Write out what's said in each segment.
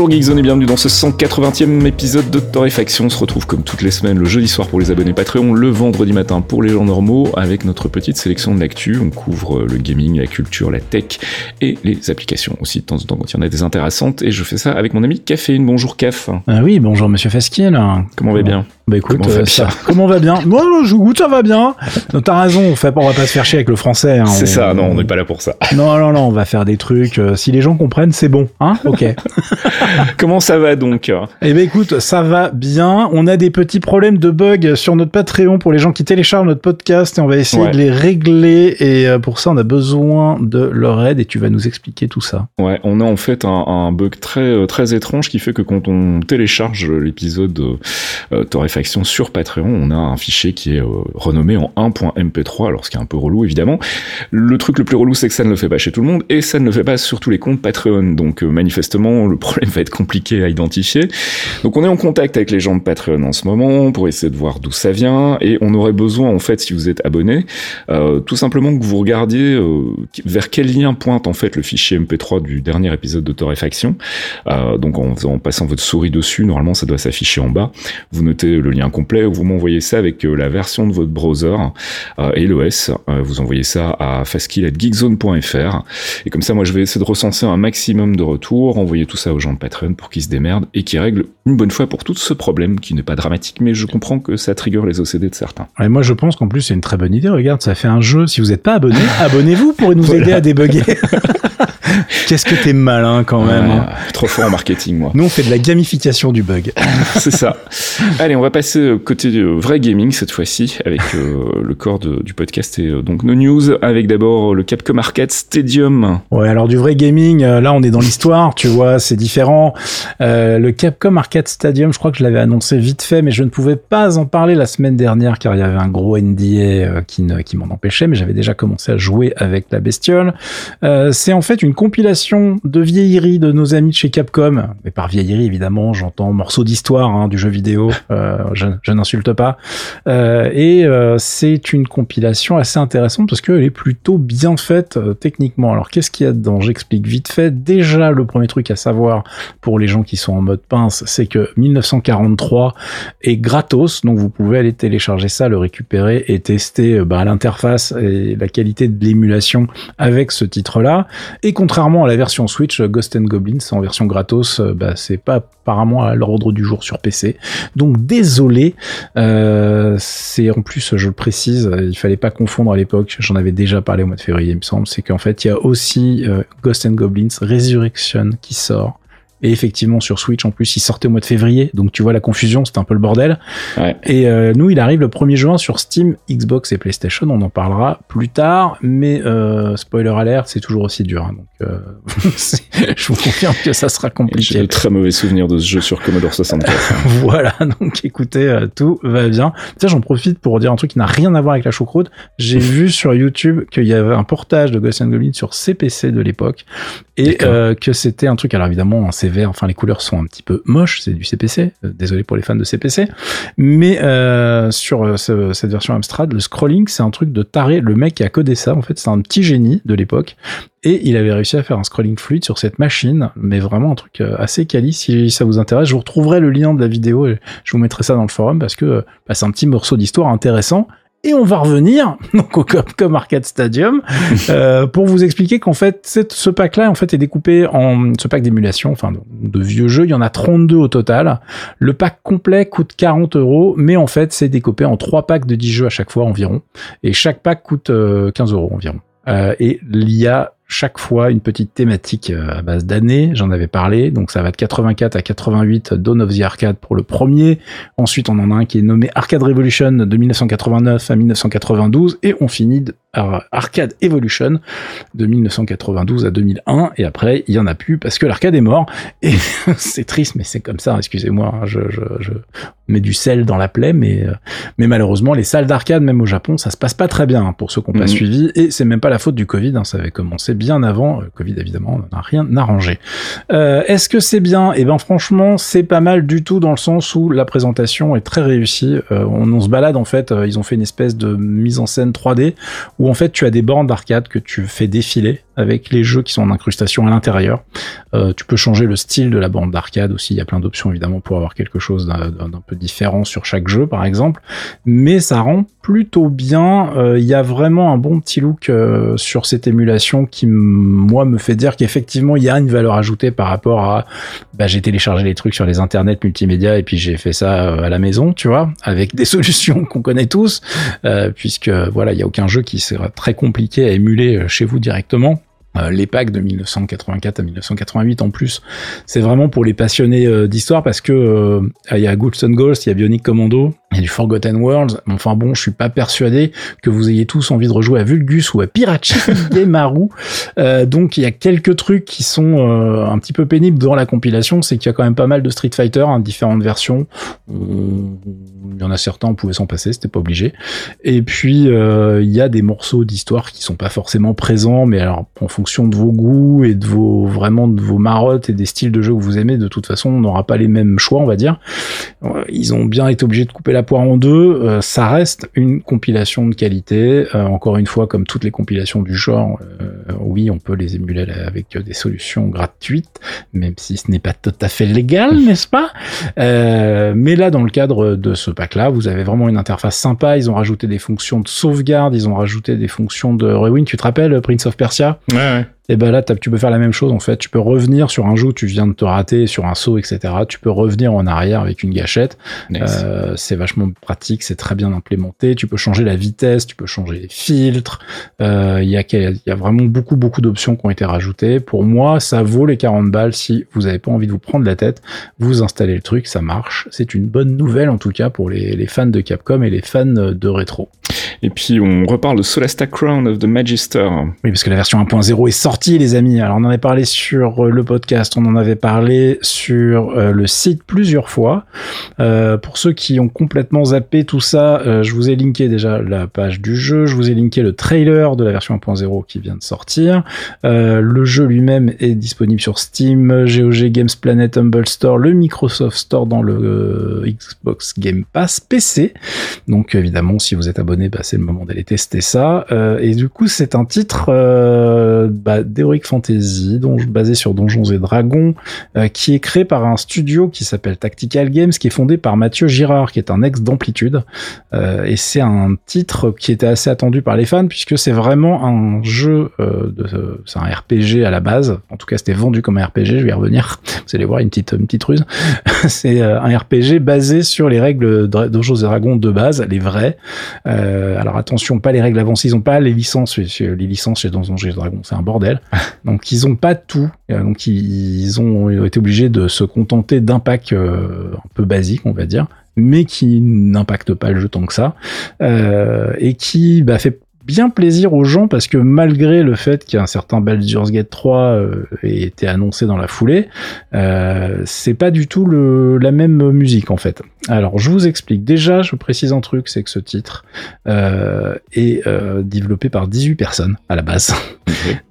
Bonjour Geekzone et bienvenue dans ce 180e épisode de Torréfaction. On se retrouve comme toutes les semaines le jeudi soir pour les abonnés Patreon, le vendredi matin pour les gens normaux avec notre petite sélection de l'actu. On couvre le gaming, la culture, la tech et les applications aussi de temps en temps quand il y en a des intéressantes. Et je fais ça avec mon ami Caféine. Bonjour Caf. Ah oui, bonjour Monsieur Fasquier Comment va bien? Bah écoute, comment, euh, ça, comment va bien? Moi, je goûte, ça va bien. Non, t'as raison, on, fait, on va pas se faire chier avec le français. Hein, c'est ça, non, on n'est pas là pour ça. Non, non, non, on va faire des trucs. Euh, si les gens comprennent, c'est bon, hein Ok. comment ça va donc? Eh ben écoute, ça va bien. On a des petits problèmes de bugs sur notre Patreon pour les gens qui téléchargent notre podcast et on va essayer Ouais. de les régler. Et euh, pour ça, on a besoin de leur aide et tu vas nous expliquer tout ça. Ouais, on a en fait un, un bug très euh, très étrange qui fait que quand on télécharge l'épisode euh, euh, Sur Patreon, on a un fichier qui est euh, renommé en 1.mp3, alors ce qui est un peu relou évidemment. Le truc le plus relou, c'est que ça ne le fait pas chez tout le monde et ça ne le fait pas sur tous les comptes Patreon. Donc euh, manifestement, le problème va être compliqué à identifier. Donc on est en contact avec les gens de Patreon en ce moment pour essayer de voir d'où ça vient et on aurait besoin en fait, si vous êtes abonné, euh, tout simplement que vous regardiez vers quel lien pointe en fait le fichier MP3 du dernier épisode de Torréfaction. Donc en passant votre souris dessus, normalement ça doit s'afficher en bas. Vous notez le lien complet, vous m'envoyez ça avec euh, la version de votre browser euh, et l'OS. Euh, vous envoyez ça à fastkill@geekzone.fr et comme ça, moi je vais essayer de recenser un maximum de retours, envoyer tout ça aux gens de Patreon pour qu'ils se démerdent et qu'ils règlent une bonne fois pour tout ce problème qui n'est pas dramatique, mais je comprends que ça trigger les OCD de certains. Et moi, je pense qu'en plus, c'est une très bonne idée. Regarde, ça fait un jeu. Si vous n'êtes pas abonné, abonnez-vous pour nous Voilà. aider à débugger. Qu'est-ce que t'es malin quand même. hein. Trop fort en marketing, moi. Nous, on fait de la gamification du bug. C'est ça. Allez, on va passer côté euh, vrai gaming cette fois-ci avec euh, le corps de- du podcast et euh, donc nos news avec d'abord le Capcom Arcade Stadium. Ouais, alors du vrai gaming, euh, là, on est dans l'histoire, tu vois, c'est différent. Le Capcom Arcade Stadium, je crois que je l'avais annoncé vite fait, mais je ne pouvais pas en parler la semaine dernière car il y avait un gros NDA euh, qui, m'en empêchait, mais j'avais déjà commencé à jouer avec la bestiole. Euh, c'est en fait une compilation de vieilleries de nos amis de chez Capcom. Et par vieillerie, évidemment, j'entends morceaux d'histoire hein, du jeu vidéo. Euh, je, n'insulte pas. Et c'est une compilation assez intéressante parce qu'elle est plutôt bien faite techniquement. Alors qu'est-ce qu'il y a dedans? J'explique vite fait. Déjà, le premier truc à savoir pour les gens qui sont en mode pince, c'est que 1943 est gratos, donc vous pouvez aller télécharger ça, le récupérer et tester euh, bah, l'interface et la qualité de l'émulation avec ce titre-là. Et contrairement à la version Switch, Ghost and Goblins en version gratos, euh, bah, c'est pas apparemment à l'ordre du jour sur PC. Donc désolé, euh, c'est en plus, je le précise, il fallait pas confondre à l'époque, j'en avais déjà parlé au mois de février, il me semble, c'est qu'en fait, il y a aussi Ghost and Goblins Resurrection qui sort. Et effectivement, sur Switch, en plus, il sortait au mois de février. Donc, tu vois la confusion, c'était un peu le bordel. Ouais. Et euh, nous, il arrive le 1er juin sur Steam, Xbox et PlayStation. On en parlera plus tard. Mais euh, spoiler alert, c'est toujours aussi dur. hein. donc, euh, je vous confirme que ça sera J'ai compliqué. de très mauvais souvenirs de ce jeu sur Commodore 64. Voilà, donc écoutez, euh, tout va bien. Tiens, j'en profite pour dire un truc qui n'a rien à voir avec la choucroute. J'ai vu sur YouTube qu'il y avait un portage de Ghost and Goblin sur CPC de l'époque et euh, que c'était un truc. Alors évidemment, hein, c'est vert. Enfin, les couleurs sont un petit peu moches. C'est du CPC. Euh, désolé pour les fans de CPC, mais euh, sur euh, ce- cette version Amstrad, le scrolling, c'est un truc de taré. Le mec qui a codé ça, en fait, c'est un petit génie de l'époque. Et il avait réussi à faire un scrolling fluide sur cette machine, mais vraiment un truc euh, assez quali. Si ça vous intéresse, je vous retrouverai le lien de la vidéo et je vous mettrai ça dans le forum parce que bah, c'est un petit morceau d'histoire intéressant. Et on va revenir donc au Capcom Arcade Stadium euh, pour vous expliquer qu'en fait ce pack-là en fait est découpé en ce pack d'émulation, enfin de, vieux jeux. Il y en a 32 au total. Le pack complet coûte 40 euros, mais en fait c'est découpé en trois packs de 10 jeux à chaque fois environ, et chaque pack coûte euh, 15 euros environ. Euh, et il y a chaque fois une petite thématique euh, à base d'années, j'en avais parlé, donc ça va de 84 à 88 Dawn of the Arcade pour le premier, ensuite on en a un qui est nommé Arcade Revolution de 1989 à 1992, et on finit de- Arcade Evolution de 1992 à 2001 et après il y en a plus parce que l'arcade est mort. Et c'est triste mais c'est comme ça excusez-moi hein, je, je, je, mets du sel dans la plaie mais euh, mais malheureusement les salles d'arcade même au Japon ça se passe pas très bien hein, pour ceux qui n'ont pas mhm. suivi. Et c'est même pas la faute du Covid hein, ça avait commencé bien avant. Le Covid évidemment on n'a rien arrangé. Euh, est-ce que c'est bien? Et eh ben franchement c'est pas mal du tout dans le sens où la présentation est très réussie. Euh, on, on, se balade en fait ils ont fait une espèce de mise en scène 3D où en fait tu as des bornes d'arcade que tu fais défiler avec les jeux qui sont en incrustation à l'intérieur. Euh, tu peux changer le style de la bande d'arcade aussi. Il y a plein d'options évidemment pour avoir quelque chose d'un peu différent sur chaque jeu, par exemple. Mais ça rend plutôt bien. Euh, il y a vraiment un bon petit look euh, sur cette émulation qui, moi, me fait dire qu'effectivement, il y a une valeur ajoutée par rapport à. Bah, j'ai téléchargé les trucs sur les internets multimédia et puis j'ai fait ça à la maison, tu vois, avec des solutions qu'on connaît tous, puisque voilà, il y a aucun jeu qui sera très compliqué à émuler chez vous directement. Euh, les packs de 1984 à 1988 en plus. C'est vraiment pour les passionnés euh, d'histoire parce que euh, il y a Ghosts and Ghosts, il y a Bionic Commando, il y a du Forgotten Worlds. Enfin bon, je suis pas persuadé que vous ayez tous envie de rejouer à Vulgus ou à Pirachi Maru. Euh, donc il y a quelques trucs qui sont un petit peu pénibles dans la compilation, c'est qu'il y a quand même pas mal de Street Fighter, hein, différentes versions. Il y en a certains, on pouvait s'en passer, c'était pas obligé. Et puis il y a des morceaux d'histoire qui sont pas forcément présents, mais alors en fonction de vos goûts et de vos vraiment de vos marottes et des styles de jeu que vous aimez, de toute façon, on n'aura pas les mêmes choix, on va dire. Euh, ils ont bien été obligés de couper la poire en deux. Euh, ça reste une compilation de qualité. Euh, encore une fois, comme toutes les compilations du genre, oui, on peut les émuler avec des solutions gratuites, même si ce n'est pas tout à fait légal, n'est-ce pas? Mais là, dans le cadre de ce pack-là, vous avez vraiment une interface sympa. Ils ont rajouté des fonctions de sauvegarde, ils ont rajouté des fonctions de rewind. Tu te rappelles Prince of Persia? Ouais no. Et ben là tu peux faire la même chose en fait. Tu peux revenir sur un jeu où tu viens de te rater, sur un saut, etc. Tu peux revenir en arrière avec une gâchette. Euh, c'est vachement pratique, c'est très bien implémenté. Tu peux changer la vitesse, tu peux changer les filtres. Euh, il y, a, y a vraiment beaucoup beaucoup d'options qui ont été rajoutées. Pour moi, ça vaut les 40 balles si vous n'avez pas envie de vous prendre la tête. Vous installez le truc, ça marche. C'est une bonne nouvelle en tout cas pour les, les fans de Capcom et les fans de rétro. Et puis on reparle de Solasta Crown of the Magister. Oui, parce que la version 1.0 est sortie, les amis. Alors on en avait parlé sur euh, le podcast, on en avait parlé sur euh, le site plusieurs fois. Euh, pour ceux qui ont complètement zappé tout ça, je vous ai linké déjà la page du jeu, je vous ai linké le trailer de la version 1.0 qui vient de sortir. le jeu lui-même est disponible sur Steam, GOG Games Planet Humble Store, le Microsoft Store dans le Xbox Game Pass PC. Donc évidemment, si vous êtes abonné, bah, c'est le moment d'aller tester ça. Et du coup, c'est un titre euh, d'Heroic Fantasy, basé sur Donjons et Dragons, euh, qui est créé par un studio qui s'appelle Tactical Games, qui est fondé par Mathieu Girard, qui est un ex d'Amplitude. Euh, et c'est un titre qui était assez attendu par les fans, puisque c'est vraiment un jeu, euh, c'est un RPG à la base. En tout cas, c'était vendu comme un RPG, je vais y revenir. Vous allez voir une petite, une petite ruse. c'est un RPG basé sur les règles de Donjons et Dragons de base, les vrais. Euh, alors attention, pas les règles avancées, ils ont pas les licences, les licences chez Donjons et Dragons, c'est un bordel. donc ils ont pas tout, euh, donc ils ont été obligés de se contenter d'un pack euh, un peu basique, on va dire mais qui n'impacte pas le jeu tant que ça, et qui bah, fait bien plaisir aux gens parce que malgré le fait qu'un certain Baldur's Gate 3 euh, ait été annoncé dans la foulée, euh, c'est pas du tout le, la même musique en fait. Alors je vous explique. Déjà, je précise un truc, c'est que ce titre euh, est euh, développé par 18 personnes à la base.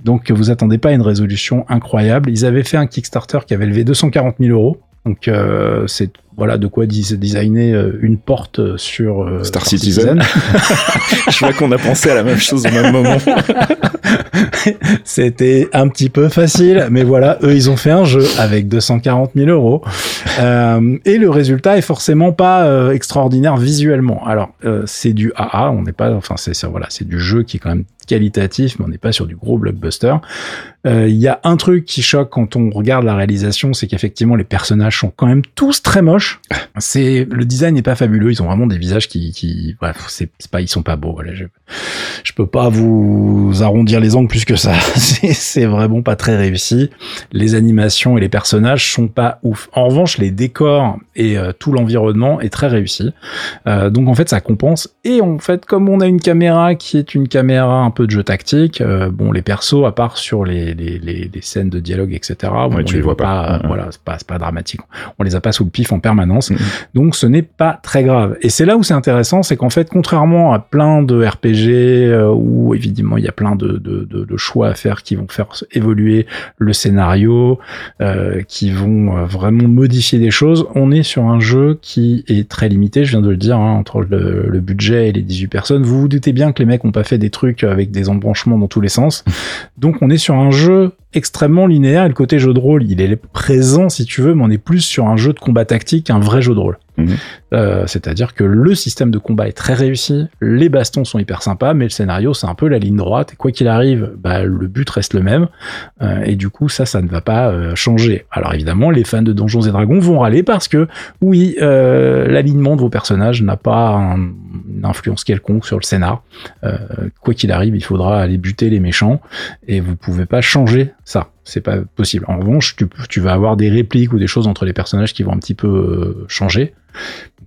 Donc vous attendez pas à une résolution incroyable. Ils avaient fait un Kickstarter qui avait levé 240 000 euros. Donc euh, c'est voilà de quoi designer euh, une porte euh, sur euh, Star, Citizen. Je vois qu'on a pensé à la même chose au même moment. C'était un petit peu facile, mais voilà, eux ils ont fait un jeu avec 240 000 euros euh, et le résultat est forcément pas extraordinaire visuellement. Alors c'est du AA, on n'est pas, enfin c'est voilà, c'est du jeu qui est quand même qualitatif, mais on n'est pas sur du gros blockbuster. Il y a un truc qui choque quand on regarde la réalisation, c'est qu'effectivement les personnages sont quand même tous très moches c'est le design n'est pas fabuleux. Ils ont vraiment des visages qui, bref, c'est pas, ils sont pas beaux. Je, je peux pas vous arrondir les angles plus que ça. c'est vraiment pas très réussi. Les animations et les personnages sont pas ouf. En revanche, les décors et euh, tout l'environnement est très réussi. Euh, donc en fait, ça compense. Et en fait, comme on a une caméra qui est une caméra un peu de jeu tactique, euh, bon, les persos, à part sur les, les, les, les scènes de dialogue, etc., bon, Ouais, on tu les voit pas. pas. euh. Voilà, c'est pas, pas dramatique. On les a pas sous le pif en permanence. Mhm. Donc ce n'est pas très grave. Et c'est là où c'est intéressant, c'est qu'en fait, contrairement à plein de RPG euh, où évidemment il y a plein de, de, de, de choix à faire qui vont faire évoluer le scénario, euh, qui vont vraiment modifier des choses, on est sur un jeu qui est très limité, je viens de le dire, hein, entre le, le budget et les 18 personnes. Vous vous doutez bien que les mecs ont pas fait des trucs avec des embranchements dans tous les sens. Donc on est sur un jeu extrêmement linéaire et le côté jeu de rôle, il est présent si tu veux, mais on est plus sur un jeu de combat tactique qu'un vrai jeu de rôle. Mhm. Euh, C'est-à-dire que le système de combat est très réussi, les bastons sont hyper sympas, mais le scénario c'est un peu la ligne droite. Et quoi qu'il arrive, bah, le but reste le même. Euh, et du coup, ça, ça ne va pas euh, changer. Alors évidemment, les fans de Donjons et Dragons vont râler parce que oui, l'alignement de vos personnages n'a pas un- une influence quelconque sur le scénar. Quoi qu'il arrive, il faudra aller buter les méchants et vous pouvez pas changer ça. C'est pas possible. En revanche, tu, tu vas avoir des répliques ou des choses entre les personnages qui vont un petit peu euh, changer.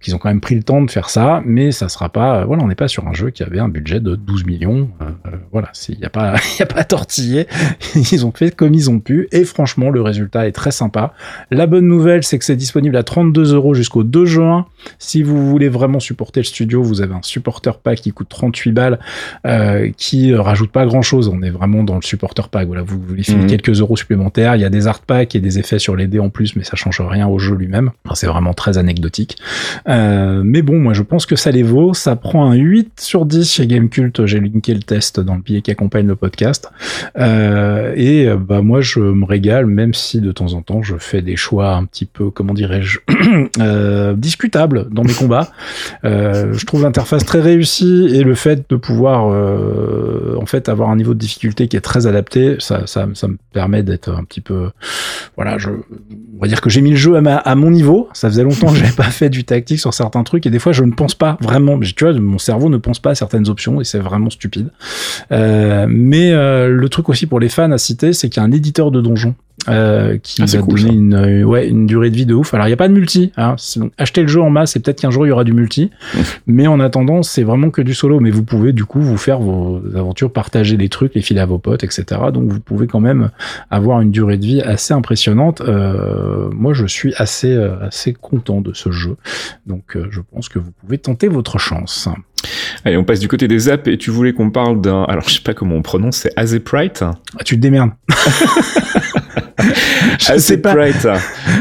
Donc, ils ont quand même pris le temps de faire ça, mais ça sera pas. euh, voilà, on n'est pas sur un jeu qui avait un budget de 12 millions. Euh, euh, voilà, il n'y a pas, y a pas à tortiller. Ils ont fait comme ils ont pu, et franchement, le résultat est très sympa. La bonne nouvelle, c'est que c'est disponible à 32 euros jusqu'au 2 juin. Si vous voulez vraiment supporter le studio, vous avez un supporter pack qui coûte 38 balles, euh, qui rajoute pas grand chose. On est vraiment dans le supporter pack. Voilà, vous voulez filer Mhm. quelques euros supplémentaires. Il y a des art packs et des effets sur les dés en plus, mais ça change rien au jeu lui-même. Enfin, c'est vraiment très anecdotique. Euh, mais bon, moi je pense que ça les vaut. Ça prend un 8 sur 10 chez Gamecult. J'ai linké le test dans le billet qui accompagne le podcast. Euh, et euh, bah moi je me régale, même si de temps en temps je fais des choix un petit peu, comment dirais-je, discutables dans mes combats. Je trouve l'interface très réussie et le fait de pouvoir en fait avoir un niveau de difficulté qui est très adapté, ça, ça, ça me permet d'être un petit peu, voilà, je, on va dire que j'ai mis le jeu à, à mon niveau. Ça faisait longtemps que j'avais pas fait du tactique sur certains trucs et des fois je ne pense pas vraiment. Tu vois, mon cerveau ne pense pas à certaines options et c'est vraiment stupide. Euh, mais euh, le truc aussi pour les fans à citer, c'est qu'il y a un éditeur de donjons euh, qui Ah, va cool, donner ça. une, euh, ouais, une durée de vie de ouf. Alors il n'y a pas de multi. Hein. Donc, achetez le jeu en masse et peut-être qu'un jour il y aura du multi. mais en attendant, c'est vraiment que du solo. Mais vous pouvez du coup vous faire vos aventures, partager les trucs, les filer à vos potes, etc. Donc vous pouvez quand même avoir une durée de vie assez impressionnante. Euh, moi, je suis assez euh, assez content de ce jeu. Donc euh, je pense que vous pouvez tenter votre chance. Allez, on passe du côté des apps et tu voulais qu'on parle d'un. Alors, je sais pas comment on prononce, c'est Azeprite. Ah, tu te démerdes. je sais pas.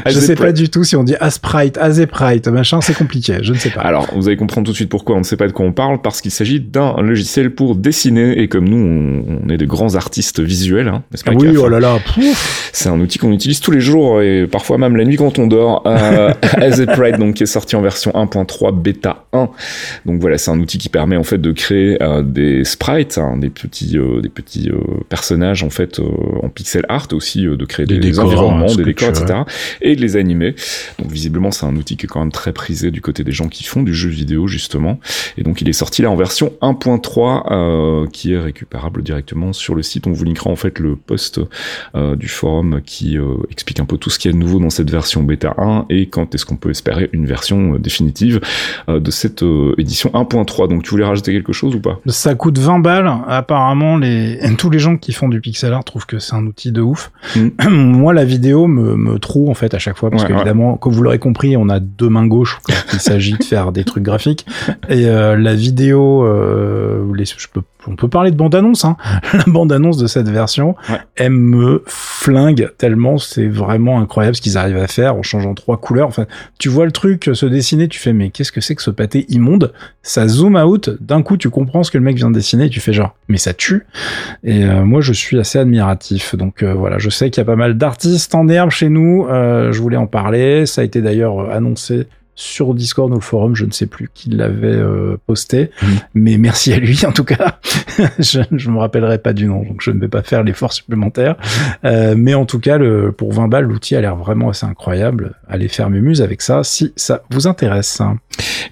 Je sais pas du tout si on dit Asprite, Azeprite, machin, c'est compliqué. Je ne sais pas. Alors, vous allez comprendre tout de suite pourquoi on ne sait pas de quoi on parle, parce qu'il s'agit d'un logiciel pour dessiner, et comme nous, on, est des grands artistes visuels, hein, n'est-ce pas Ah oui, oh là là. C'est un outil qu'on utilise tous les jours, et parfois même la nuit quand on dort. Euh, Azeprite, donc, qui est sorti en version 1.3 bêta 1. Donc voilà, c'est un outil qui permet en fait de créer euh, des sprites, hein, des petits, euh, des petits euh, personnages en fait en pixel art, aussi de créer Des des, décors, environnements, des décors, etc. Et de les animer. Donc visiblement, c'est un outil qui est quand même très prisé du côté des gens qui font du jeu vidéo justement. Et donc il est sorti là en version 1.3 euh, qui est récupérable directement sur le site. On vous linkera en fait le post euh, du forum qui euh, explique un peu tout ce qu'il y a de nouveau dans cette version bêta 1 et quand est-ce qu'on peut espérer une version euh, définitive euh, de cette euh, édition 1.3. Donc tu voulais rajouter quelque chose ou pas? Ça coûte 20 balles. Apparemment, les... tous les gens qui font du pixel art trouvent que c'est un outil de ouf. Mm. Moi, la vidéo me, me trouve en fait à chaque fois parce Ouais, qu'évidemment, comme vous l'aurez compris, on a deux mains gauches quand il s'agit de faire des trucs graphiques. Et euh, la vidéo, euh, les, je peux, on peut parler de bande-annonce. Hein. La bande-annonce de cette version, Ouais. elle me flingue tellement. C'est vraiment incroyable ce qu'ils arrivent à faire en changeant trois couleurs. Enfin, tu vois le truc se dessiner, tu fais mais qu'est-ce que c'est que ce pâté immonde? Ça zoom out, d'un coup tu comprends ce que le mec vient de dessiner et tu fais genre mais ça tue? Et euh, moi je suis assez admiratif. Donc voilà, je sais qu'il y a pas mal d'artistes en herbe chez nous. Euh, je voulais en parler. Ça a été d'ailleurs annoncé sur Discord ou le forum, je ne sais plus qui l'avait posté, mmh. mais merci à lui en tout cas. je ne me rappellerai pas du nom, donc je ne vais pas faire l'effort supplémentaire. mais en tout cas, le, pour 20 balles, l'outil a l'air vraiment assez incroyable. Allez faire Mumuse avec ça si ça vous intéresse.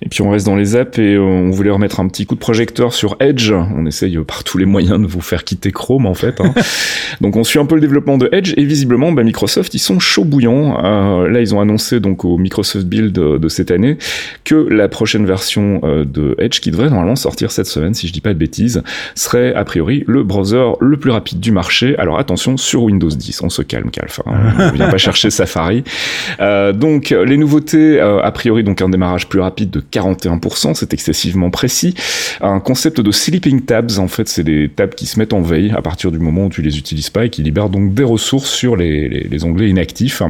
Et puis on reste dans les apps et on voulait remettre un petit coup de projecteur sur Edge. On essaye par tous les moyens de vous faire quitter Chrome en fait. Hein. donc on suit un peu le développement de Edge et visiblement bah, Microsoft ils sont chauds bouillants. Euh, là ils ont annoncé donc au Microsoft Build de, cette année que la prochaine version euh, de Edge qui devrait normalement sortir cette semaine si je dis pas de bêtises serait a priori le browser le plus rapide du marché. Alors attention sur Windows 10, on se calme Calf. Hein. On vient pas chercher Safari. Euh, donc les nouveautés a priori donc un démarrage plus rapide de 41%, c'est excessivement précis. Un concept de sleeping tabs en fait c'est des tabs qui se mettent en veille à partir du moment où tu les utilises pas et qui libèrent donc des ressources sur les, les, onglets inactifs.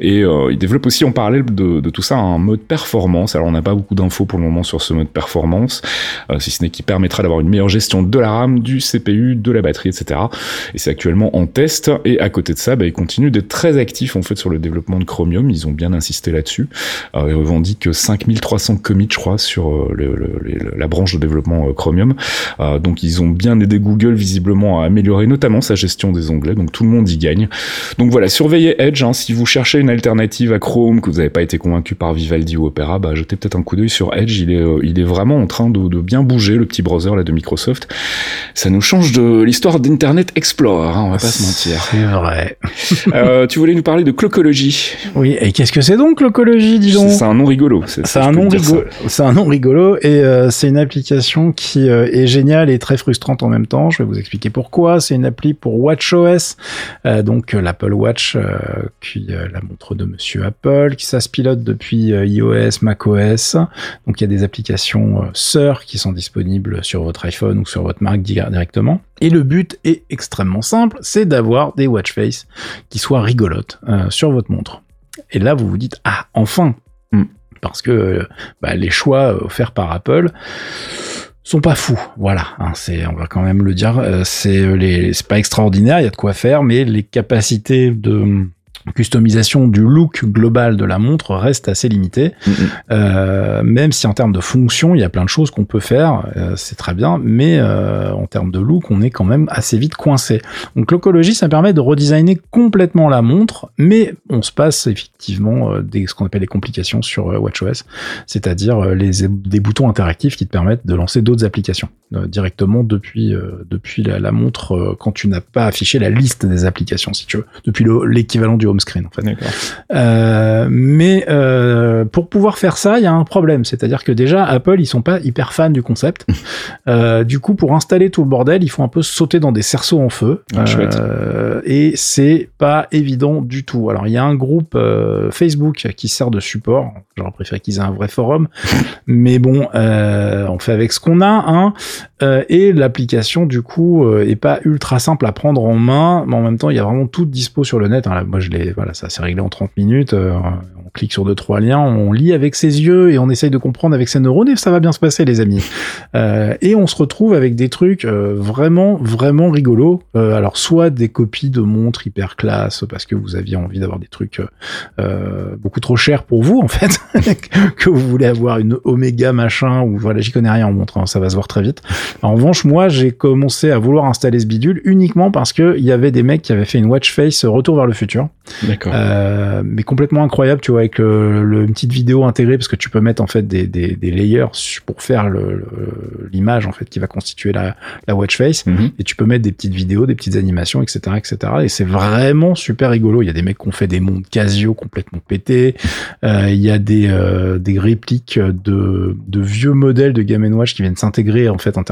Et euh, il développe aussi en parallèle de, de, tout ça un mode performance. Alors on n'a pas beaucoup d'infos pour le moment sur ce mode performance, euh, si ce n'est qui permettra d'avoir une meilleure gestion de la RAM, du CPU, de la batterie, etc. Et c'est actuellement en test. Et à côté de ça, bah, ils continuent d'être très actifs en fait sur le développement de Chromium. Ils ont bien insisté là-dessus. Euh, ils revendiquent 5300 commits, je crois, sur euh, la branche de développement Chromium. donc ils ont bien aidé Google visiblement à améliorer notamment sa gestion des onglets. Donc tout le monde y gagne. Donc voilà, surveillez Edge. Hein, si vous cherchez une alternative à Chrome, que vous n'avez pas été convaincu par Vivaldi ou Opera, bah, jetez peut-être un coup d'œil sur Edge. Il est, euh, il est vraiment en train de, bien bouger, le petit browser là de Microsoft. Ça nous change de l'histoire d'Internet Explorer, hein, on va pas se mentir. C'est vrai. euh, tu voulais nous parler de clocologie. Oui, et qu'est-ce que c'est donc clocologie, disons C'est un nom rigolo. C'est un nom rigolo. C'est un nom rigolo et euh, c'est une application qui euh, est géniale et très frustrante en même temps. Je vais vous expliquer pourquoi. C'est une appli pour WatchOS, donc l'Apple Watch, qui la montre de Monsieur Apple, qui ça se pilote depuis iOS, macOS. Donc il y a des applications sœurs qui sont disponibles sur votre iPhone ou sur votre Mac directement. Et le but est extrêmement simple, c'est d'avoir des watch face qui soient rigolotes sur votre montre. Et là, vous vous dites ah enfin, hmm. parce que bah, les choix offerts par Apple sont pas fous. Voilà, hein, c'est, on va quand même le dire, euh, c'est les, c'est pas extraordinaire, il y a de quoi faire, mais les capacités de customisation du look global de la montre reste assez limitée, euh, même si en termes de fonction, il y a plein de choses qu'on peut faire, euh, c'est très bien, mais euh, en termes de look, on est quand même assez vite coincé. Donc l'ocologie, ça permet de redesigner complètement la montre, mais on se passe effectivement des, ce qu'on appelle les complications sur WatchOS, c'est-à-dire les, des boutons interactifs qui te permettent de lancer d'autres applications directement depuis, depuis la, la montre quand tu n'as pas affiché la liste des applications, si tu veux, depuis l'équivalent du screen en fait. Euh, mais euh, pour pouvoir faire ça, il y a un problème, c'est-à-dire que déjà Apple ils sont pas hyper fans du concept. euh, du coup, pour installer tout le bordel, il faut un peu sauter dans des cerceaux en feu. Ah, et c'est pas évident du tout. Alors il y a un groupe Facebook qui sert de support. J'aurais préféré qu'ils aient un vrai forum, mais bon, on fait avec ce qu'on a. Hein. Et l'application du coup est pas ultra simple à prendre en main, mais en même temps il y a vraiment tout dispo sur le net. Hein. moi je l'ai voilà, ça s'est réglé en 30 minutes. Euh, clique sur deux trois liens, on lit avec ses yeux et on essaye de comprendre avec ses neurones et ça va bien se passer, les amis. Euh, et on se retrouve avec des trucs euh, vraiment vraiment rigolos. alors soit des copies de montres hyper classe parce que vous aviez envie d'avoir des trucs beaucoup trop chers pour vous en fait, que vous voulez avoir une Omega machin ou voilà, j'y connais rien en montre, hein, ça va se voir très vite. En revanche, moi j'ai commencé à vouloir installer ce bidule uniquement parce que il y avait des mecs qui avaient fait une watch face Retour vers le futur. D'accord. Euh, mais complètement incroyable, tu vois, avec le, une petite vidéo intégrée parce que tu peux mettre en fait des, des, des layers pour faire l'image en fait qui va constituer la, la watch face mhm. et tu peux mettre des petites vidéos, des petites animations, etc., etc. Et c'est vraiment super rigolo. Il y a des mecs qui ont fait des mondes Casio complètement pétés. Euh, il y a des euh, des répliques de de vieux modèles de Game Watch qui viennent s'intégrer en fait en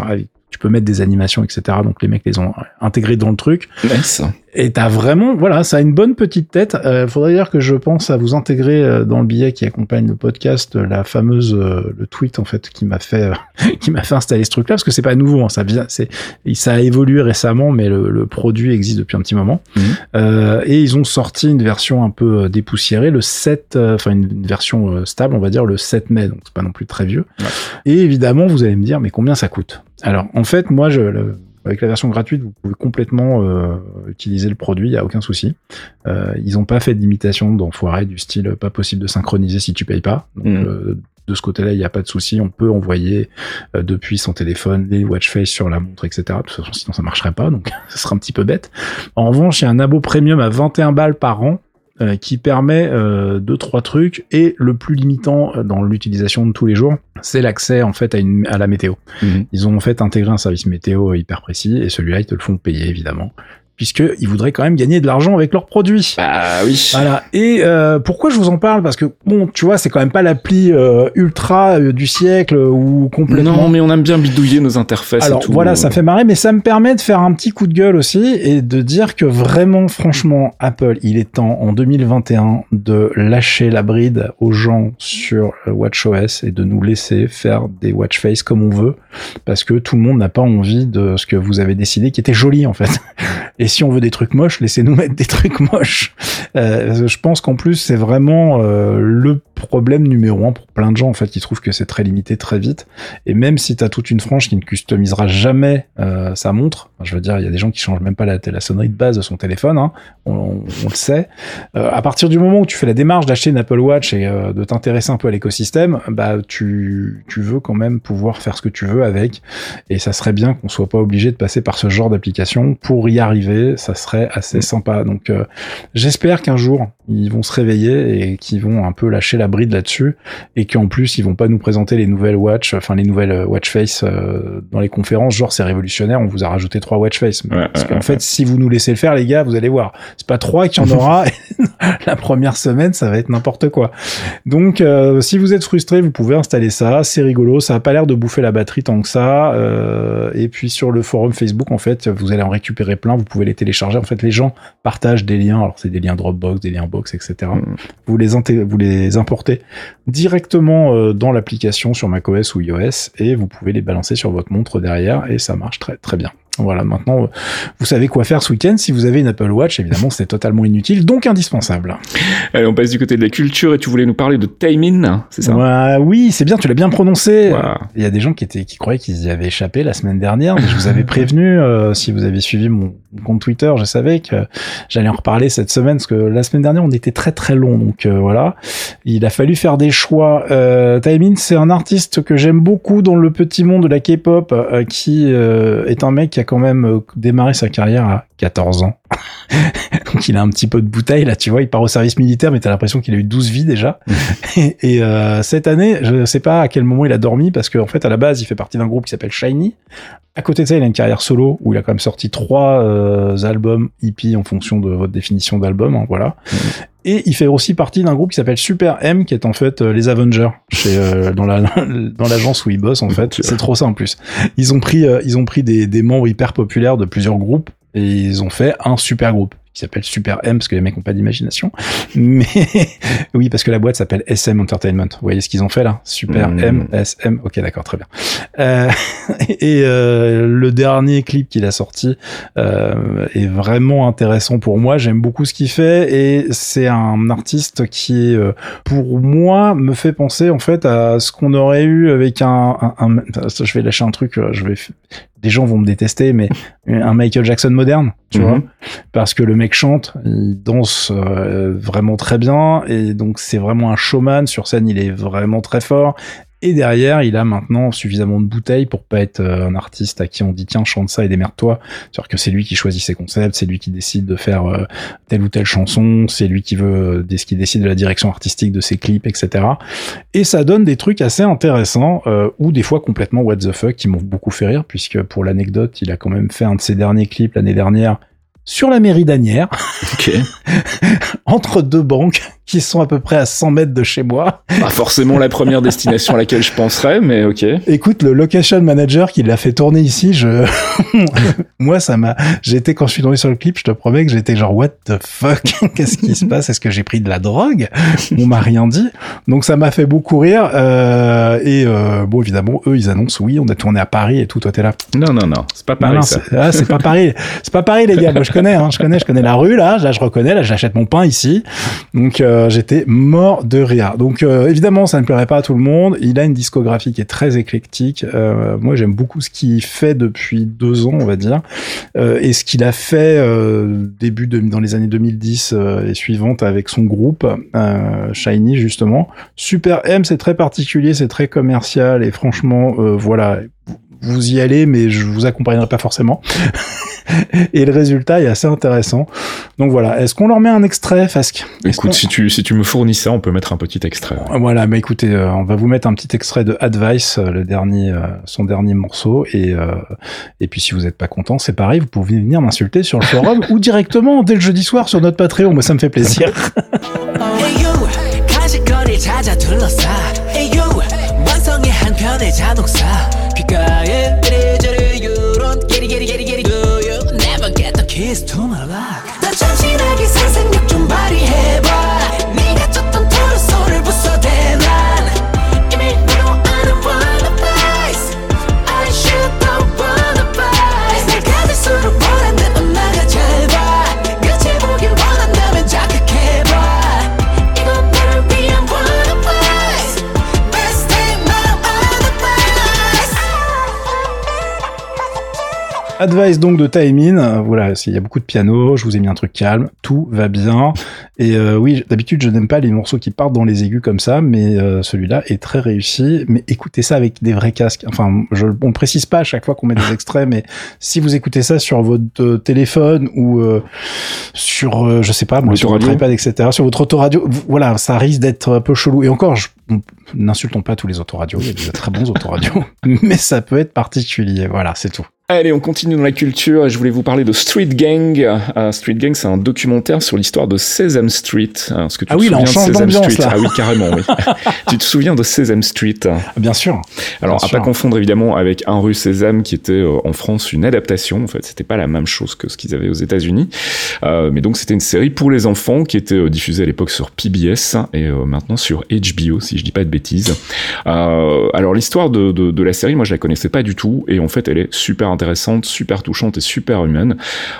tu peux mettre des animations, etc. Donc les mecs les ont intégrés dans le truc. Nice. Et t'as vraiment, voilà, ça a une bonne petite tête. Euh, faudrait dire que je pense à vous intégrer euh, dans le billet qui accompagne le podcast euh, la fameuse euh, le tweet en fait qui m'a fait qui m'a fait installer ce truc-là parce que c'est pas nouveau, hein, ça vient, c'est ça a évolué récemment, mais le, le produit existe depuis un petit moment. Mhm. et ils ont sorti une version un peu dépoussiérée, le 7, enfin une, version stable, on va dire le 7 mai, donc c'est pas non plus très vieux. Et évidemment, vous allez me dire, mais combien ça coûte? Alors en fait, moi je le, Avec la version gratuite, vous pouvez complètement euh, utiliser le produit, il y a aucun souci. Euh, ils ont pas fait d'imitation d'enfoiré du style pas possible de synchroniser si tu payes pas. Donc, euh, de ce côté-là, il n'y a pas de souci. On peut envoyer euh, depuis son téléphone les watch face sur la montre, etc. De toute façon, sinon ça marcherait pas, donc ce serait un petit peu bête. En revanche, il y a un abo premium à 21 balles par an euh, qui permet euh, deux trois trucs et le plus limitant euh, dans l'utilisation de tous les jours, c'est l'accès en fait à, une, à la météo. Mhm. Ils ont en fait intégré un service météo hyper précis et celui-là ils te le font payer évidemment puisque ils voudraient quand même gagner de l'argent avec leurs produits. Bah oui. Voilà. Et euh, pourquoi je vous en parle? Parce que bon, tu vois, c'est quand même pas l'appli euh, ultra euh, du siècle ou complètement. Non, mais on aime bien bidouiller nos interfaces Alors et tout. voilà, ça fait marrer, mais ça me permet de faire un petit coup de gueule aussi et de dire que vraiment, franchement, Apple, il est temps en 2021 de lâcher la bride aux gens sur euh, WatchOS et de nous laisser faire des watch face comme on veut, parce que tout le monde n'a pas envie de ce que vous avez décidé qui était joli en fait. Et si on veut des trucs moches, laissez-nous mettre des trucs moches. Euh, je pense qu'en plus, c'est vraiment euh, le problème numéro un pour plein de gens en fait qui trouvent que c'est très limité très vite. Et même si tu as toute une frange qui ne customisera jamais euh, sa montre, je veux dire, il y a des gens qui changent même pas la, la sonnerie de base de son téléphone, hein, on, on- on le sait. Euh, à partir du moment où tu fais la démarche d'acheter une Apple Watch et euh, de t'intéresser un peu à l'écosystème, bah tu, tu veux quand même pouvoir faire ce que tu veux avec. Et ça serait bien qu'on soit pas obligé de passer par ce genre d'application pour y arriver. Ça serait assez sympa. Donc euh, j'espère qu'un jour ils vont se réveiller et qu'ils vont un peu lâcher la bride là-dessus et qu'en plus ils vont pas nous présenter les nouvelles watch, enfin les nouvelles euh, watch face euh, dans les conférences. Genre c'est révolutionnaire, on vous a rajouté trois watch face. Ouais, Parce qu'en ouais. fait, si vous nous laissez le faire, les gars, vous allez voir. C'est pas trois qu'il y en aura. la première semaine, ça va être n'importe quoi. Donc, euh, si vous êtes frustré, vous pouvez installer ça. C'est rigolo. Ça a pas l'air de bouffer la batterie tant que ça. Euh, et puis sur le forum Facebook, en fait, vous allez en récupérer plein. Vous pouvez les télécharger. En fait, les gens partagent des liens. Alors, c'est des liens Dropbox, des liens Box, etc. Mm. Vous les vous les importez directement euh, dans l'application sur macOS ou iOS et vous pouvez les balancer sur votre montre derrière et ça marche très très bien. Voilà, maintenant vous savez quoi faire ce week-end. Si vous avez une Apple Watch, évidemment, c'est totalement inutile, donc indispensable. Allez, on passe du côté de la culture et tu voulais nous parler de Taimin, c'est ça? Oui, c'est bien, tu l'as bien prononcé. Il y a des gens qui étaient qui croyaient qu'ils y avaient échappé la semaine dernière, mais je vous avais prévenu euh, si vous avez suivi mon compte Twitter, je savais que j'allais en reparler cette semaine parce que la semaine dernière on était très très long, donc euh, voilà. Il a fallu faire des choix. Euh, Taemin, c'est un artiste que j'aime beaucoup dans le petit monde de la K-pop, euh, qui euh, est un mec qui a quand même euh, démarré sa carrière à 14 ans. Donc il a un petit peu de bouteille là, tu vois, il part au service militaire, mais t'as l'impression qu'il a eu 12 vies déjà. et et, euh, cette année, je sais pas à quel moment il a dormi, parce qu'en fait, à la base, il fait partie d'un groupe qui s'appelle Shiny. À côté de ça, il a une carrière solo où il a quand même sorti trois euh, albums hippies en fonction de votre définition d'album, hein, voilà. Et il fait aussi partie d'un groupe qui s'appelle Super M, qui est en fait euh, les Avengers, chez, euh, dans la dans l'agence où il bosse en fait. C'est trop ça en plus. Ils ont pris euh, ils ont pris des, des membres hyper populaires de plusieurs groupes et ils ont fait un super groupe qui s'appelle Super M parce que les mecs ont pas d'imagination. Mais oui, parce que la boîte s'appelle SM Entertainment. Vous voyez ce qu'ils ont fait là? Super Mm. M SM. Ok, d'accord, très bien. Euh, et euh, le dernier clip qu'il a sorti euh, est vraiment intéressant pour moi. J'aime beaucoup ce qu'il fait et c'est un artiste qui, euh, pour moi, me fait penser en fait à ce qu'on aurait eu avec un, un, un- je vais lâcher un truc. euh, Je vais, des gens vont me détester, mais un Michael Jackson moderne, tu Mhm. vois, parce que le mec chante, il danse euh, vraiment très bien et donc c'est vraiment un showman sur scène. Il est vraiment très fort. Et derrière, il a maintenant suffisamment de bouteilles pour pas être euh, un artiste à qui on dit tiens chante ça et démerde-toi. C'est-à-dire que c'est lui qui choisit ses concepts, c'est lui qui décide de faire euh, telle ou telle chanson, c'est lui qui veut, euh, qui décide de la direction artistique de ses clips, etc. Et ça donne des trucs assez intéressants ou des fois complètement what the fuck qui m'ont beaucoup fait rire puisque pour l'anecdote, il a quand même fait un de ses derniers clips l'année dernière sur la mairie d'Anières, Ok. entre deux banques qui sont à peu près à 100 mètres de chez moi. Pas forcément la première destination à laquelle je penserais, mais ok. Écoute, le location manager qui l'a fait tourner ici, je, moi, ça m'a, j'étais, quand je suis tombé sur le clip, je te promets que j'étais genre, what the fuck? Qu'est-ce qui se passe? Est-ce que j'ai pris de la drogue? On m'a rien dit. Donc, ça m'a fait beaucoup rire, euh, et, euh, bon, évidemment, eux, ils annoncent, oui, on a tourné à Paris et tout, toi, t'es là. Non, non, non, c'est pas Non, pareil non, ça. c'est, ah, c'est pas pareil. C'est pas pareil, les gars. Moi, je je connais, hein, je connais, je connais la rue là. Là, je reconnais. Là, j'achète mon pain ici. Donc, euh, j'étais mort de rire. Donc, euh, évidemment, ça ne plairait pas à tout le monde. Il a une discographie qui est très éclectique. Euh, moi, j'aime beaucoup ce qu'il fait depuis deux ans, on va dire, et ce qu'il a fait début de, dans les années 2010 et suivantes avec son groupe Shiny justement. Super M, c'est très particulier, c'est très commercial et franchement, voilà vous y allez, mais je vous accompagnerai pas forcément. et le résultat est assez intéressant. Donc voilà. Est-ce qu'on leur met un extrait, Fasque Écoute, si tu, si tu me fournis ça, on peut mettre un petit extrait. Voilà, mais écoutez, euh, on va vous mettre un petit extrait de Advice, euh, le dernier, euh, son dernier morceau. Et, et puis si vous n'êtes pas content, c'est pareil, vous pouvez venir m'insulter sur le forum ou directement dès le jeudi soir sur notre Patreon. Moi, ça me fait plaisir. 귓가 get the Advice donc de Taemin, voilà, il y a beaucoup de piano, je vous ai mis un truc calme, tout va bien. Et euh, oui, d'habitude je n'aime pas les morceaux qui partent dans les aigus comme ça, mais euh, celui-là est très réussi. Mais écoutez ça avec des vrais casques. Enfin, je, on ne précise pas à chaque fois qu'on met des extraits, mais si vous écoutez ça sur votre téléphone ou euh, sur, euh, je sais pas, moi, sur votre iPad, etc., sur votre autoradio, voilà, ça risque d'être un peu chelou. Et encore, je, n'insultons pas tous les autoradios, il y a des très bons autoradios, mais ça peut être particulier. Voilà, c'est tout. Allez, on continue dans la culture. Je voulais vous parler de Street Gang. Uh, Street Gang, c'est un documentaire sur l'histoire de Sesame Street. Est-ce que tu ah te oui, souviens là, on change Sesame Street Ah oui, carrément, oui. tu te souviens de Sesame Street Bien sûr. Alors, Bien à sûr. pas confondre évidemment avec Un rue Sésame, qui était euh, en France une adaptation. En fait, c'était pas la même chose que ce qu'ils avaient aux États-Unis. Euh, mais donc, c'était une série pour les enfants qui était euh, diffusée à l'époque sur PBS et euh, maintenant sur HBO, si je dis pas de bêtises. Euh, alors, l'histoire de, de, de la série, moi, je la connaissais pas du tout. Et en fait, elle est super intéressante, super touchante et super humaine.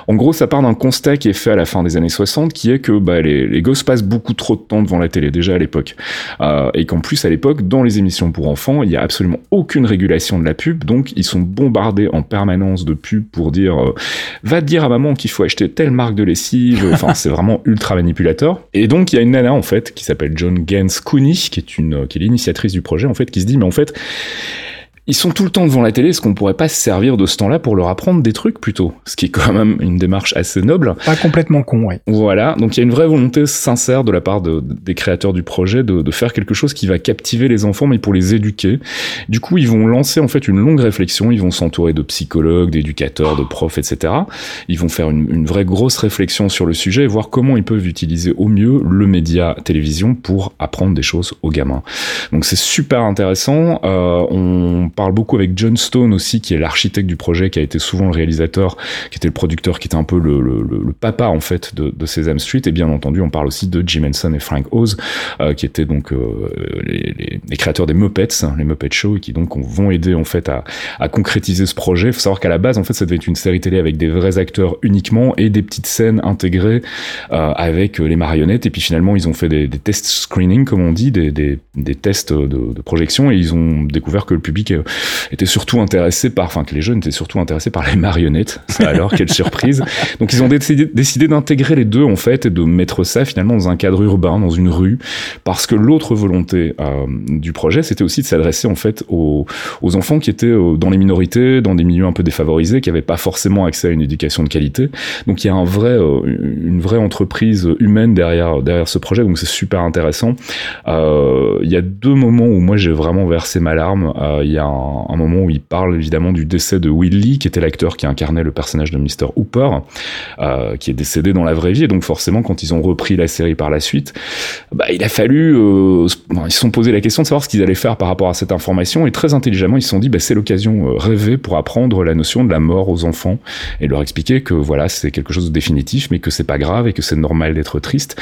En gros, ça part d'un constat qui est fait à la fin des années 60, qui est que bah, les, les gosses passent beaucoup trop de temps devant la télé déjà à l'époque, euh, et qu'en plus à l'époque, dans les émissions pour enfants, il y a absolument aucune régulation de la pub, donc ils sont bombardés en permanence de pubs pour dire euh, va dire à maman qu'il faut acheter telle marque de lessive. Enfin, c'est vraiment ultra manipulateur. Et donc il y a une nana en fait qui s'appelle John Gans Cooney, qui est une qui est l'initiatrice du projet en fait, qui se dit mais en fait ils sont tout le temps devant la télé, est-ce qu'on pourrait pas se servir de ce temps-là pour leur apprendre des trucs plutôt? Ce qui est quand même une démarche assez noble. Pas complètement con, oui. Voilà, donc il y a une vraie volonté sincère de la part de, des créateurs du projet de, de, faire quelque chose qui va captiver les enfants, mais pour les éduquer. Du coup, ils vont lancer en fait une longue réflexion, ils vont s'entourer de psychologues, d'éducateurs, de profs, etc. Ils vont faire une, une vraie grosse réflexion sur le sujet et voir comment ils peuvent utiliser au mieux le média télévision pour apprendre des choses aux gamins. Donc c'est super intéressant. Euh, on parle beaucoup avec John Stone aussi, qui est l'architecte du projet, qui a été souvent le réalisateur, qui était le producteur, qui était un peu le, papa en fait de, Sesame Street. Et bien entendu, on parle aussi de Jim Henson et Frank Oz, euh, qui étaient donc euh, les, créateurs des Muppets, hein, les Muppet Show, et qui donc vont aider en fait à, concrétiser ce projet. Il faut savoir qu'à la base, en fait, ça devait être une série télé avec des vrais acteurs uniquement et des petites scènes intégrées euh, avec les marionnettes. Et puis finalement, ils ont fait des, des tests screening, comme on dit, des tests de, de, projection, et ils ont découvert que le public étaient surtout intéressés par, enfin que les jeunes étaient surtout intéressés par les marionnettes. alors quelle surprise. Donc ils ont décidé, décidé d'intégrer les deux en fait et de mettre ça finalement dans un cadre urbain, dans une rue, parce que l'autre volonté euh, du projet, c'était aussi de s'adresser en fait aux, aux, enfants qui étaient euh, dans les minorités, dans des milieux un peu défavorisés, qui n'avaient pas forcément accès à une éducation de qualité. Donc il y a un vrai, euh, une vraie entreprise humaine derrière derrière ce projet. Donc c'est super intéressant. Euh, il y a deux moments où moi j'ai vraiment versé ma larme. Il y a un, moment où il parle évidemment du décès de Will Lee, qui était l'acteur qui incarnait le personnage de Mr. Hooper, euh, qui est décédé dans la vraie vie. Et donc forcément, quand ils ont repris la série par la suite, bah, il a fallu... Euh, ils se sont posé la question de savoir ce qu'ils allaient faire par rapport à cette information. Et très intelligemment, ils se sont dit, bah, c'est l'occasion euh, rêvée pour apprendre la notion de la mort aux enfants et leur expliquer que voilà, c'est quelque chose de définitif, mais que c'est pas grave et que c'est normal d'être triste.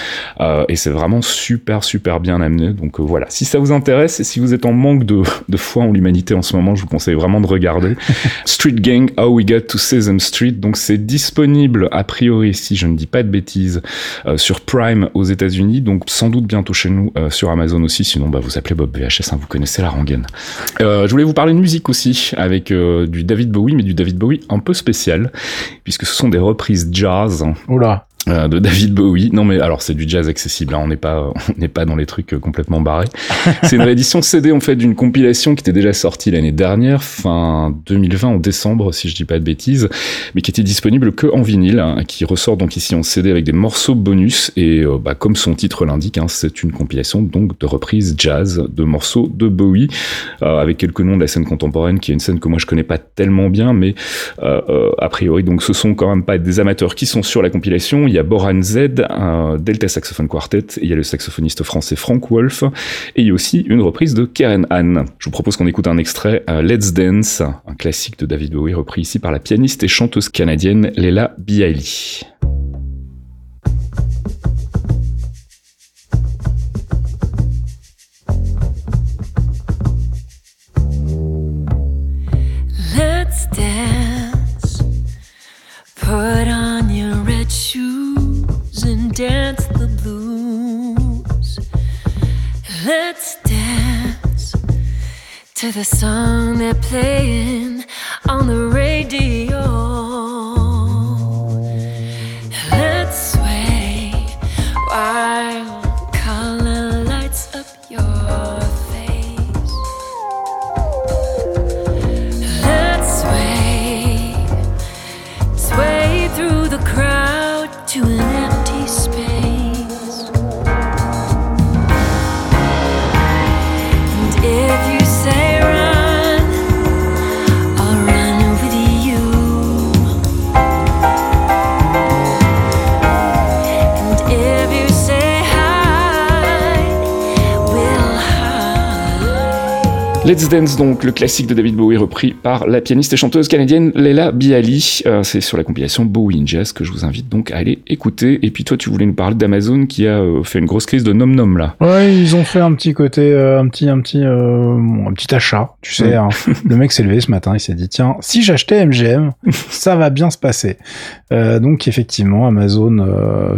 Et c'est vraiment super, super bien amené. Donc voilà, si ça vous intéresse et si vous êtes en manque de foi en l'humanité en ce moment, je vous conseille vraiment de regarder. Street Gang, How We Got to Sesame Street. Donc c'est disponible a priori, si je ne dis pas de bêtises, euh, sur Prime aux États-Unis. Donc sans doute bientôt chez nous euh, sur Amazon aussi. Sinon, bah, vous appelez Bob VHS, hein, vous connaissez la rengaine. Euh, je voulais vous parler de musique aussi avec du David Bowie, mais du David Bowie un peu spécial, puisque ce sont des reprises jazz. Oula. Euh, de David Bowie. Non mais alors c'est du jazz accessible, hein. on n'est pas on n'est pas dans les trucs complètement barrés. c'est une réédition CD en fait d'une compilation qui était déjà sortie l'année dernière, fin 2020 en décembre si je dis pas de bêtises, mais qui était disponible que en vinyle, hein, qui ressort donc ici en CD avec des morceaux bonus et euh, bah, comme son titre l'indique, hein, c'est une compilation donc de reprises jazz de morceaux de Bowie euh, avec quelques noms de la scène contemporaine qui est une scène que moi je connais pas tellement bien, mais a priori donc ce sont quand même pas des amateurs qui sont sur la compilation il y a Boran Z, un Delta Saxophone Quartet, il y a le saxophoniste français Frank Wolf, et il y a aussi une reprise de Karen Anne. Je vous propose qu'on écoute un extrait, euh, Let's Dance, un classique de David Bowie repris ici par la pianiste et chanteuse canadienne Leila Bialy. Dance the blues. Let's dance to the song they're playing on the radio. Let's Dance, donc le classique de David Bowie repris par la pianiste et chanteuse canadienne Leila Bialy. Euh, c'est sur la compilation Bowie in Jazz que je vous invite donc à aller écouter. Et puis toi, tu voulais nous parler d'Amazon qui a euh, fait une grosse crise de nom nom là. Ouais, ils ont fait un petit côté, euh, un petit, un petit, un petit achat. Tu sais, hein. le mec s'est levé ce matin, il s'est dit tiens, si j'achetais MGM, ça va bien se passer. donc effectivement, Amazon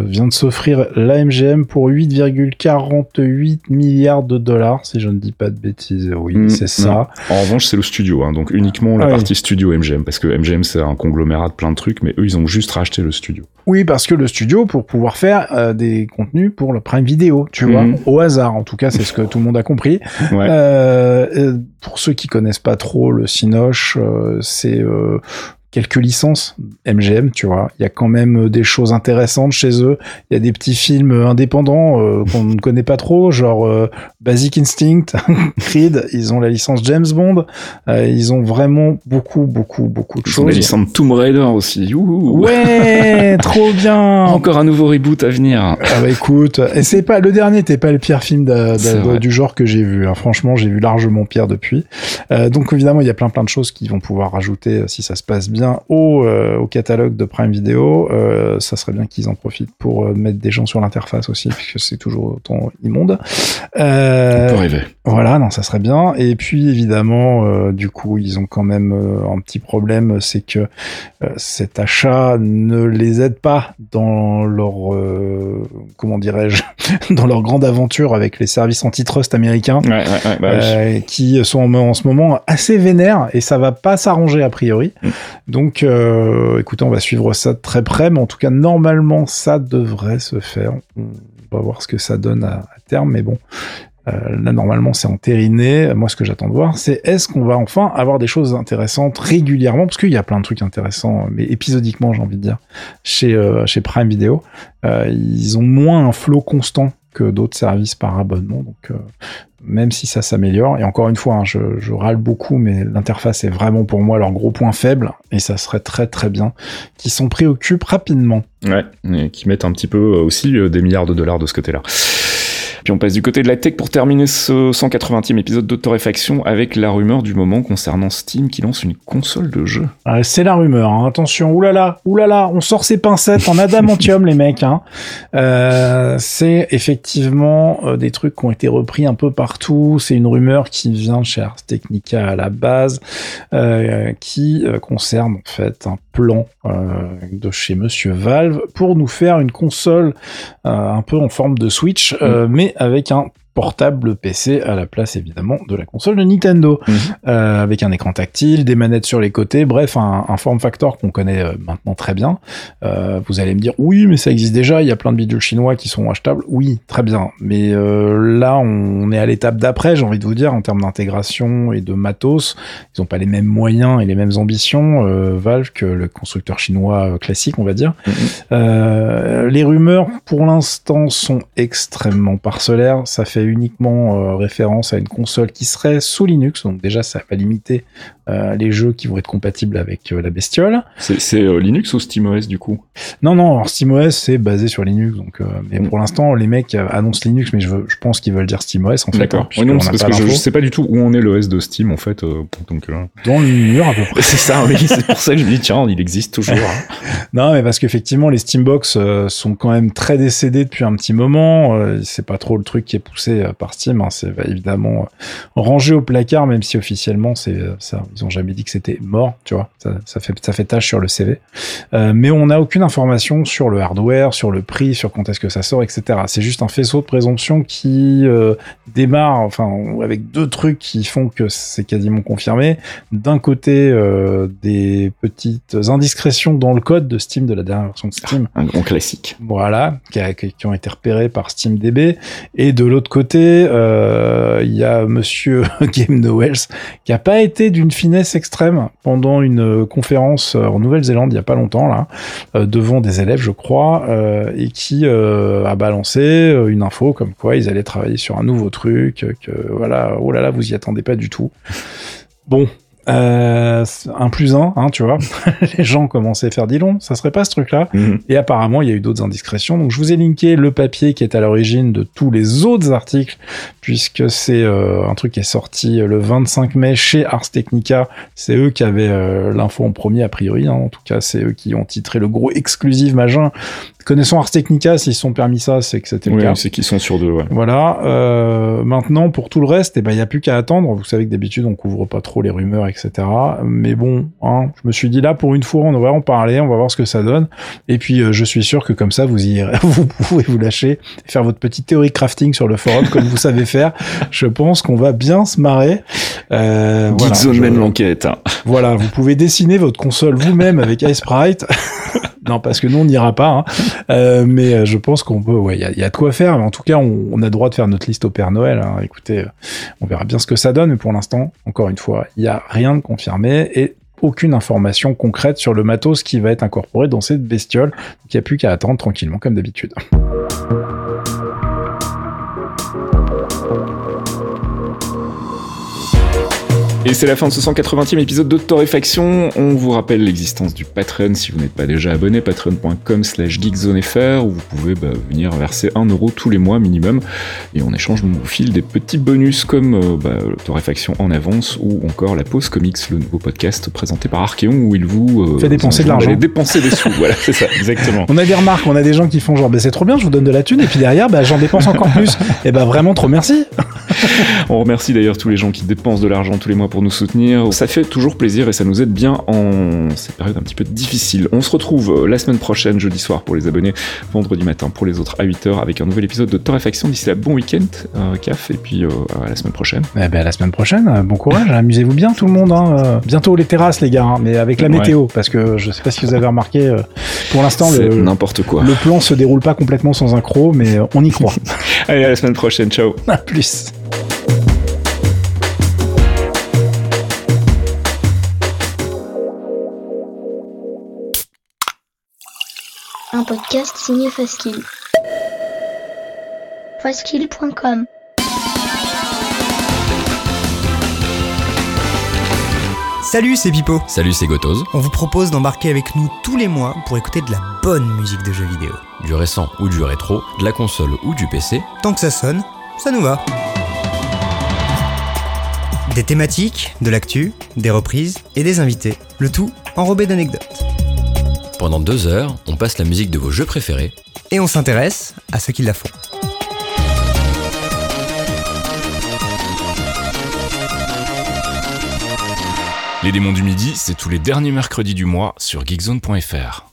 vient de s'offrir la MGM pour 8,48 milliards de dollars, si je ne dis pas de bêtises. Oui. Mm c'est ça. En revanche, c'est le studio, hein, donc uniquement la partie studio MGM, parce que MGM c'est un conglomérat de plein de trucs, mais eux ils ont juste racheté le studio. Oui, parce que le studio pour pouvoir faire euh, des contenus pour le Prime Vidéo, tu vois, mhm. au hasard. En tout cas, c'est ce que tout le monde a compris. Euh, euh, pour ceux qui connaissent pas trop le Cinoche, c'est quelques licences MGM, tu vois. Il y a quand même euh, des choses intéressantes chez eux. Il y a des petits films euh, indépendants euh, qu'on ne connaît pas trop, genre Basic Instinct, Creed. Ils ont la licence James Bond. ils ont vraiment beaucoup, beaucoup, beaucoup de ils choses. Ont la licence Tomb Raider aussi. Ouais, trop bien. Encore un nouveau reboot à venir. Ah bah écoute, et c'est pas le dernier, t'es pas le pire film du genre que j'ai vu. Hein. Franchement, j'ai vu largement pire depuis. donc évidemment, il y a plein plein de choses qui vont pouvoir rajouter si ça se passe bien au, euh, au catalogue de Prime Video, euh, ça serait bien qu'ils en profitent pour euh, mettre des gens sur l'interface aussi, puisque c'est toujours autant immonde. Euh, On peut rêver. Voilà, non, ça serait bien. Et puis évidemment, du coup, ils ont quand même un petit problème, c'est que cet achat ne les aide pas dans leur, comment dirais-je, dans leur grande aventure avec les services antitrust américains, ouais, ouais, bah qui sont en, ce moment assez vénères et ça va pas s'arranger a priori. Mm. Donc, euh, écoutez, on va suivre ça de très près, mais en tout cas, normalement, ça devrait se faire. On va voir ce que ça donne à, terme, mais bon, euh, là, normalement, c'est entériné. Moi, ce que j'attends de voir, c'est est-ce qu'on va enfin avoir des choses intéressantes régulièrement, parce qu'il y a plein de trucs intéressants, mais épisodiquement, j'ai envie de dire, chez, euh, Prime Video. Ils ont moins un flot constant que d'autres services par abonnement. Donc, euh, même si ça s'améliore, et encore une fois, hein, je, râle beaucoup, mais l'interface est vraiment pour moi leur gros point faible, et ça serait très très bien qu'ils s'en préoccupent rapidement. Ouais, et qu'ils mettent un petit peu aussi euh, des milliards de dollars de ce côté-là. Puis on passe du côté de la tech pour terminer ce 180e épisode de Torréfaction avec la rumeur du moment concernant Steam qui lance une console de jeu. Ah, c'est la rumeur, hein. attention, oulala, oulala, on sort ses pincettes en adamantium les mecs. Hein. Euh, c'est effectivement euh, des trucs qui ont été repris un peu partout, c'est une rumeur qui vient de chez Ars Technica à la base, euh, qui concerne en fait un plan de chez Monsieur Valve pour nous faire une console un peu en forme de Switch, mm. mais avec un portable PC à la place évidemment de la console de Nintendo, mhm. euh, avec un écran tactile, des manettes sur les côtés, bref un, un form factor qu'on connaît euh, maintenant très bien. Euh, vous allez me dire oui mais ça existe déjà, il y a plein de bidules chinois qui sont achetables, oui très bien, mais euh, là on est à l'étape d'après, j'ai envie de vous dire en termes d'intégration et de matos, ils n'ont pas les mêmes moyens et les mêmes ambitions Valve que le constructeur chinois classique on va dire. Mhm. les rumeurs pour l'instant sont extrêmement parcellaires, ça fait uniquement euh, référence à une console qui serait sous Linux, donc déjà ça va limiter euh, les jeux qui vont être compatibles avec euh, la bestiole. C'est Linux ou SteamOS du coup? Non, non, SteamOS c'est basé sur Linux, donc mais mm. pour l'instant les mecs annoncent Linux, mais je, je pense qu'ils veulent dire SteamOS en fait. D'accord. Hein, non, parce que je, sais pas du tout où on est l'OS de Steam en fait. donc, Dans le mur à peu près. c'est ça, oui, c'est pour ça que je me dis tiens, il existe toujours. Hein. non, mais parce qu'effectivement les Steambox sont quand même très décédés depuis un petit moment. c'est pas trop le truc qui est poussé euh, par Steam. Hein, c'est bah, évidemment euh, rangé au placard, même si officiellement c'est euh, ça. Ils ont jamais dit que c'était mort, tu vois. Ça, fait ça fait tâche sur le CV. mais on n'a aucune information sur le hardware, sur le prix, sur quand est-ce que ça sort, etc. C'est juste un faisceau de présomption qui démarre, enfin, avec deux trucs qui font que c'est quasiment confirmé. D'un côté, des petites indiscrétions dans le code de Steam de la dernière version de Steam. Un grand classique. Voilà, qui, qui ont été repérés par SteamDB. Et de l'autre côté, euh, il y a Monsieur Game Noels qui a pas été d'une finesse extrême pendant une conférence en Nouvelle-Zélande il y a pas longtemps là, euh, devant des élèves je crois, euh, et qui a balancé une info comme quoi ils allaient travailler sur un nouveau truc, que voilà, oh là là, vous y attendez pas du tout. Bon, euh, un plus un, hein, tu vois. les gens commençaient à faire dit long, ça serait pas ce truc-là. Mhm. Et apparemment, il y a eu d'autres indiscrétions. Donc, je vous ai linké le papier qui est à l'origine de tous les autres articles, puisque c'est euh, un truc qui est sorti le 25 mai chez Ars Technica. C'est eux qui avaient euh, l'info en premier, a priori. Hein. En tout cas, c'est eux qui ont titré le gros exclusif machin Connaissant Ars Technica, s'ils sont permis ça, c'est que c'était le oui, cas. c'est qu'ils sont sur deux, ouais. Voilà. Euh, maintenant, pour tout le reste, eh ben, il n'y a plus qu'à attendre. Vous savez que d'habitude, on couvre pas trop les rumeurs, etc. Mais bon, hein, je me suis dit là, pour une fois, on va en parler, on va voir ce que ça donne. Et puis, euh, je suis sûr que comme ça, vous irez, vous pouvez vous lâcher, faire votre petite théorie crafting sur le forum, comme vous savez faire. Je pense qu'on va bien se marrer. Euh, voilà, mène l'enquête. Hein. Voilà, vous pouvez dessiner votre console vous-même avec iSprite. non, parce que nous, on n'ira pas. Hein. Euh, mais euh, je pense qu'on peut. Ouais, y a, de quoi faire. Mais en tout cas, on, a le droit de faire notre liste au Père Noël. Hein. Écoutez, euh, on verra bien ce que ça donne. Mais pour l'instant, encore une fois, il n'y a rien de confirmé et aucune information concrète sur le matos qui va être incorporé dans cette bestiole. Il n'y a plus qu'à attendre tranquillement, comme d'habitude. Et c'est la fin de ce 180e épisode de Torréfaction. On vous rappelle l'existence du Patreon si vous n'êtes pas déjà abonné, patreon.com slash geekzonefr, où vous pouvez bah, venir verser 1 euro tous les mois minimum. Et en échange, on vous file des petits bonus comme euh, bah, Torréfaction en avance ou encore la pause comics, le nouveau podcast présenté par Archeon où il vous euh, fait dépenser de l'argent. dépenser des sous. voilà, c'est ça, exactement. On a des remarques, on a des gens qui font genre, bah, c'est trop bien, je vous donne de la thune, et puis derrière, bah, j'en dépense encore plus. et bah vraiment trop merci. on remercie d'ailleurs tous les gens qui dépensent de l'argent tous les mois pour nous soutenir. Ça fait toujours plaisir et ça nous aide bien en cette période un petit peu difficile. On se retrouve euh, la semaine prochaine, jeudi soir pour les abonnés, vendredi matin pour les autres à 8h avec un nouvel épisode de Torréfaction. D'ici là, bon week-end, euh, CAF, et puis euh, à la semaine prochaine. Eh ben, à la semaine prochaine, bon courage, amusez-vous bien tout le monde. Hein. Bientôt les terrasses, les gars, hein, mais avec la météo, parce que je sais pas si vous avez remarqué, pour l'instant, le, n'importe quoi. le plan se déroule pas complètement sans un croc, mais on y croit. Allez, à la semaine prochaine, ciao. À plus. Un podcast signé Faskill. Faskill.com Salut, c'est Pipo. Salut, c'est Gotoz. On vous propose d'embarquer avec nous tous les mois pour écouter de la bonne musique de jeux vidéo. Du récent ou du rétro, de la console ou du PC. Tant que ça sonne, ça nous va. Des thématiques, de l'actu, des reprises et des invités. Le tout enrobé d'anecdotes. Pendant deux heures, on passe la musique de vos jeux préférés. Et on s'intéresse à ceux qui la font. Les démons du midi, c'est tous les derniers mercredis du mois sur geekzone.fr.